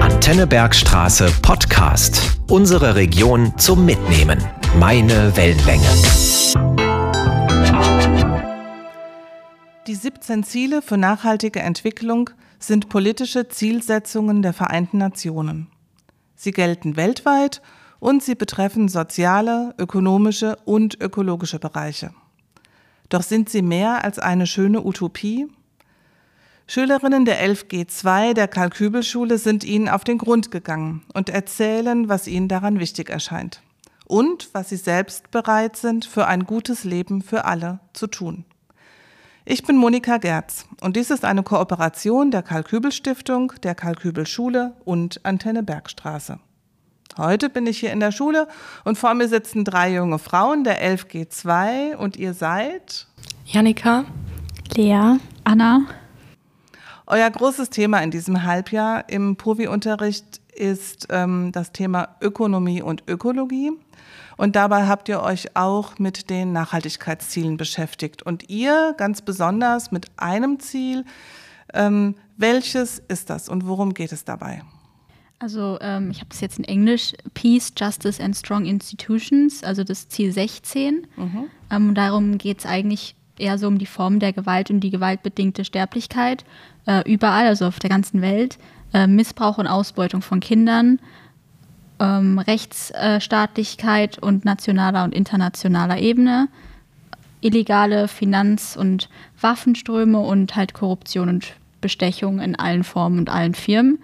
Antennebergstraße Podcast. Unsere Region zum Mitnehmen. Meine Wellenlänge. Die 17 Ziele für nachhaltige Entwicklung sind politische Zielsetzungen der Vereinten Nationen. Sie gelten weltweit und sie betreffen soziale, ökonomische und ökologische Bereiche. Doch sind sie mehr als eine schöne Utopie? Schülerinnen der 11G2 der Kalkübelschule sind ihnen auf den Grund gegangen und erzählen, was ihnen daran wichtig erscheint und was sie selbst bereit sind, für ein gutes Leben für alle zu tun. Ich bin Monika Gerz und dies ist eine Kooperation der Kalkübel-Stiftung, der Kalkübel-Schule und Antenne Bergstraße. Heute bin ich hier in der Schule und vor mir sitzen drei junge Frauen der 11G2 und ihr seid Janika, Lea, Anna. Euer großes Thema in diesem Halbjahr im POVI-Unterricht ist ähm, das Thema Ökonomie und Ökologie. Und dabei habt ihr euch auch mit den Nachhaltigkeitszielen beschäftigt. Und ihr ganz besonders mit einem Ziel. Ähm, welches ist das und worum geht es dabei? Also ähm, ich habe das jetzt in Englisch, Peace, Justice and Strong Institutions, also das Ziel 16. Mhm. Ähm, darum geht es eigentlich eher so um die Form der Gewalt und die gewaltbedingte Sterblichkeit äh, überall, also auf der ganzen Welt. Äh, Missbrauch und Ausbeutung von Kindern, ähm, Rechtsstaatlichkeit und nationaler und internationaler Ebene, illegale Finanz- und Waffenströme und halt Korruption und Bestechung in allen Formen und allen Firmen.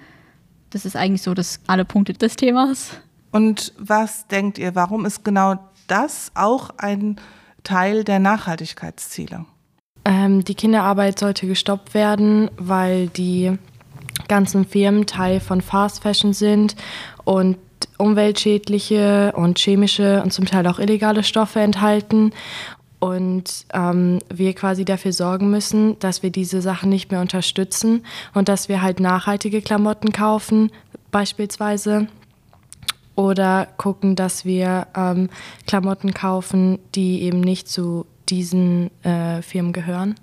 Das ist eigentlich so das, alle Punkte des Themas. Und was denkt ihr, warum ist genau das auch ein Teil der Nachhaltigkeitsziele? Ähm, die Kinderarbeit sollte gestoppt werden, weil die ganzen Firmen Teil von Fast Fashion sind und umweltschädliche und chemische und zum Teil auch illegale Stoffe enthalten. Und ähm, wir quasi dafür sorgen müssen, dass wir diese Sachen nicht mehr unterstützen und dass wir halt nachhaltige Klamotten kaufen, beispielsweise. Oder gucken, dass wir ähm, Klamotten kaufen, die eben nicht zu diesen äh, Firmen gehören.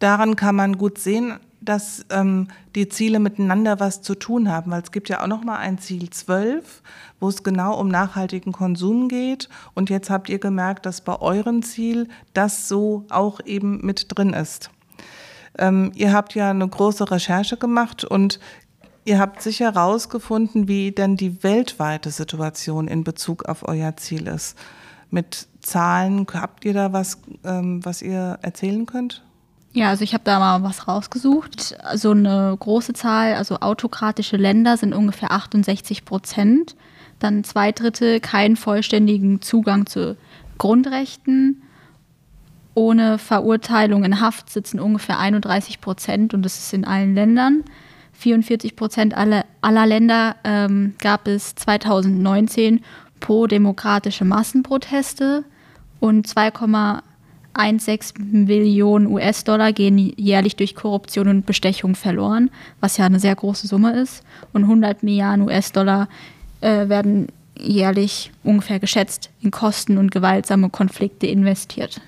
Daran kann man gut sehen, dass ähm, die Ziele miteinander was zu tun haben, weil es gibt ja auch noch mal ein Ziel 12, wo es genau um nachhaltigen Konsum geht und jetzt habt ihr gemerkt, dass bei eurem Ziel das so auch eben mit drin ist. Ähm, ihr habt ja eine große Recherche gemacht und ihr habt sicher herausgefunden, wie denn die weltweite Situation in Bezug auf euer Ziel ist. Mit Zahlen, habt ihr da was, ähm, was ihr erzählen könnt? Ja, also ich habe da mal was rausgesucht. So eine große Zahl, also autokratische Länder sind ungefähr 68 Prozent. Dann zwei Drittel keinen vollständigen Zugang zu Grundrechten. Ohne Verurteilung in Haft sitzen ungefähr 31 Prozent und das ist in allen Ländern. 44 Prozent aller, aller Länder ähm, gab es 2019 pro-demokratische Massenproteste und 2,1 1,6 Millionen US-Dollar gehen jährlich durch Korruption und Bestechung verloren, was ja eine sehr große Summe ist. Und 100 Milliarden US-Dollar äh, werden jährlich ungefähr geschätzt in Kosten und gewaltsame Konflikte investiert.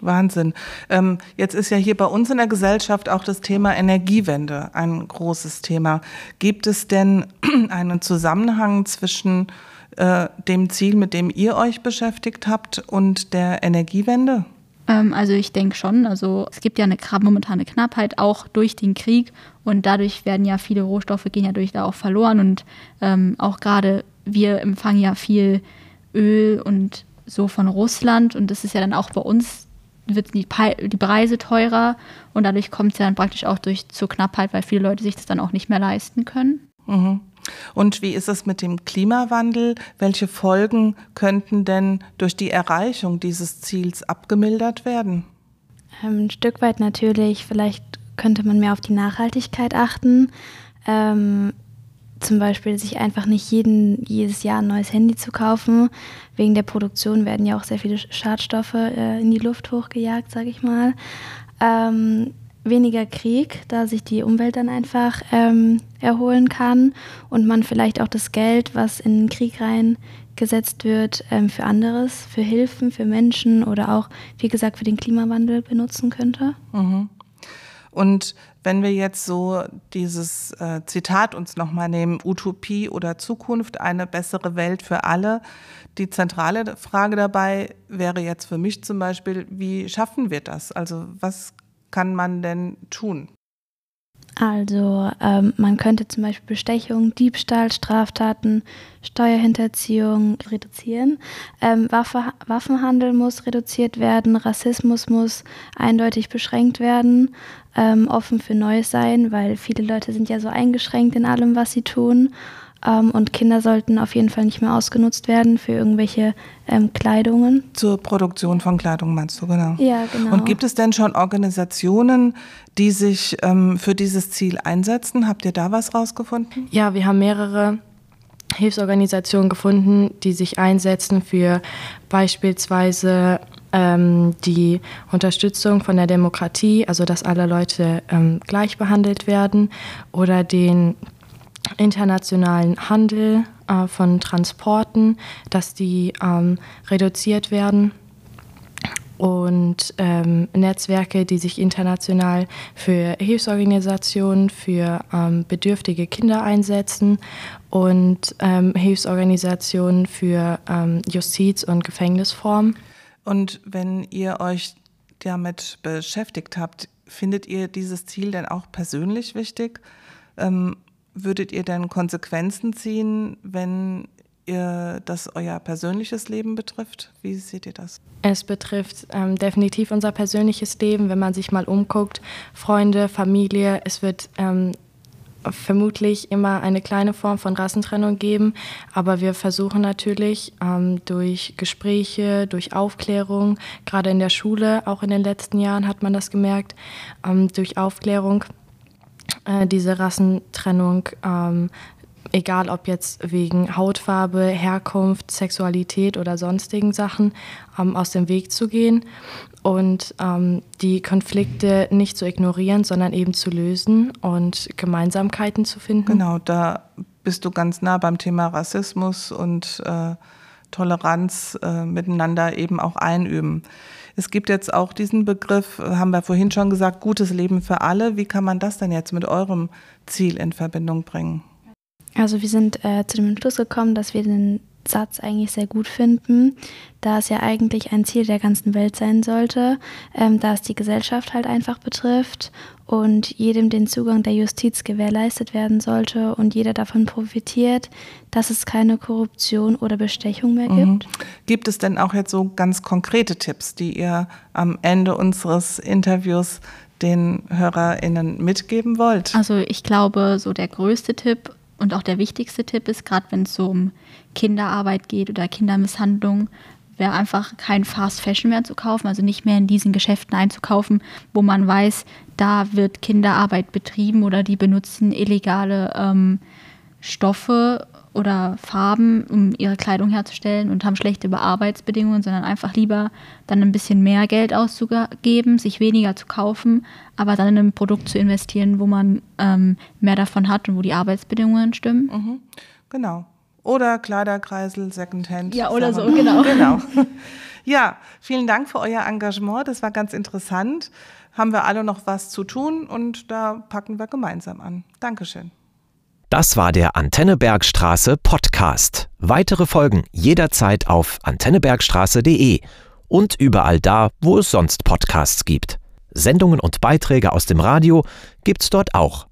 Wahnsinn. Ähm, jetzt ist ja hier bei uns in der Gesellschaft auch das Thema Energiewende ein großes Thema. Gibt es denn einen Zusammenhang zwischen äh, dem Ziel, mit dem ihr euch beschäftigt habt und der Energiewende? Ähm, also ich denke schon. Also es gibt ja eine momentane Knappheit auch durch den Krieg und dadurch werden ja viele Rohstoffe gehen ja durch da auch verloren und ähm, auch gerade wir empfangen ja viel Öl und so von Russland und das ist ja dann auch bei uns wird die, die Preise teurer und dadurch kommt es ja dann praktisch auch durch zur Knappheit, weil viele Leute sich das dann auch nicht mehr leisten können. Mhm. Und wie ist es mit dem Klimawandel? Welche Folgen könnten denn durch die Erreichung dieses Ziels abgemildert werden? Ähm, ein Stück weit natürlich. Vielleicht könnte man mehr auf die Nachhaltigkeit achten. Ähm, zum Beispiel sich einfach nicht jeden, jedes Jahr ein neues Handy zu kaufen. Wegen der Produktion werden ja auch sehr viele Schadstoffe äh, in die Luft hochgejagt, sage ich mal. Ähm, weniger Krieg, da sich die Umwelt dann einfach ähm, erholen kann und man vielleicht auch das Geld, was in den Krieg reingesetzt wird, ähm, für anderes, für Hilfen, für Menschen oder auch, wie gesagt, für den Klimawandel benutzen könnte. Mhm. Und wenn wir jetzt so dieses äh, Zitat uns nochmal nehmen, Utopie oder Zukunft, eine bessere Welt für alle, die zentrale Frage dabei wäre jetzt für mich zum Beispiel, wie schaffen wir das? Also was kann man denn tun? Also ähm, man könnte zum Beispiel Bestechung, Diebstahl, Straftaten, Steuerhinterziehung reduzieren. Ähm, Waffe, Waffenhandel muss reduziert werden, Rassismus muss eindeutig beschränkt werden, ähm, offen für Neues sein, weil viele Leute sind ja so eingeschränkt in allem, was sie tun. Ähm, und Kinder sollten auf jeden Fall nicht mehr ausgenutzt werden für irgendwelche ähm, Kleidungen. Zur Produktion von Kleidung meinst du, genau. Ja, genau. Und gibt es denn schon Organisationen, die sich ähm, für dieses Ziel einsetzen? Habt ihr da was rausgefunden? Ja, wir haben mehrere Hilfsorganisationen gefunden, die sich einsetzen für beispielsweise ähm, die Unterstützung von der Demokratie, also dass alle Leute ähm, gleich behandelt werden, oder den internationalen Handel äh, von Transporten, dass die ähm, reduziert werden und ähm, Netzwerke, die sich international für Hilfsorganisationen, für ähm, bedürftige Kinder einsetzen und ähm, Hilfsorganisationen für ähm, Justiz- und Gefängnisformen. Und wenn ihr euch damit beschäftigt habt, findet ihr dieses Ziel denn auch persönlich wichtig? Würdet ihr denn Konsequenzen ziehen, wenn ihr das euer persönliches Leben betrifft? Wie seht ihr das? Es betrifft ähm, definitiv unser persönliches Leben, wenn man sich mal umguckt. Freunde, Familie, es wird ähm, vermutlich immer eine kleine Form von Rassentrennung geben, aber wir versuchen natürlich ähm, durch Gespräche, durch Aufklärung, gerade in der Schule, auch in den letzten Jahren hat man das gemerkt, ähm, durch Aufklärung äh, diese Rassentrennung, ähm, egal ob jetzt wegen Hautfarbe, Herkunft, Sexualität oder sonstigen Sachen, ähm, aus dem Weg zu gehen und ähm, die Konflikte nicht zu ignorieren, sondern eben zu lösen und Gemeinsamkeiten zu finden. Genau, da bist du ganz nah beim Thema Rassismus und äh, Toleranz äh, miteinander eben auch einüben. Es gibt jetzt auch diesen Begriff, haben wir vorhin schon gesagt, gutes Leben für alle. Wie kann man das denn jetzt mit eurem Ziel in Verbindung bringen? Also wir sind äh, zu dem Entschluss gekommen, dass wir den Satz eigentlich sehr gut finden, da es ja eigentlich ein Ziel der ganzen Welt sein sollte, ähm, da es die Gesellschaft halt einfach betrifft und jedem den Zugang der Justiz gewährleistet werden sollte und jeder davon profitiert, dass es keine Korruption oder Bestechung mehr gibt. Mhm. Gibt es denn auch jetzt so ganz konkrete Tipps, die ihr am Ende unseres Interviews den HörerInnen mitgeben wollt? Also ich glaube, so der größte Tipp und auch der wichtigste Tipp ist, gerade wenn es so um Kinderarbeit geht oder Kindermisshandlung, wäre einfach kein Fast Fashion mehr zu kaufen, also nicht mehr in diesen Geschäften einzukaufen, wo man weiß, da wird Kinderarbeit betrieben oder die benutzen illegale ähm, Stoffe oder Farben, um ihre Kleidung herzustellen und haben schlechte Arbeitsbedingungen, sondern einfach lieber dann ein bisschen mehr Geld auszugeben, sich weniger zu kaufen, aber dann in ein Produkt zu investieren, wo man ähm, mehr davon hat und wo die Arbeitsbedingungen stimmen. Mhm. Genau. Oder Kleiderkreisel, Secondhand. Ja, oder so, genau. genau. Ja, vielen Dank für euer Engagement. Das war ganz interessant. Haben wir alle noch was zu tun und da packen wir gemeinsam an. Dankeschön. Das war der Antennebergstraße Podcast. Weitere Folgen jederzeit auf antennebergstraße.de und überall da, wo es sonst Podcasts gibt. Sendungen und Beiträge aus dem Radio gibt's dort auch.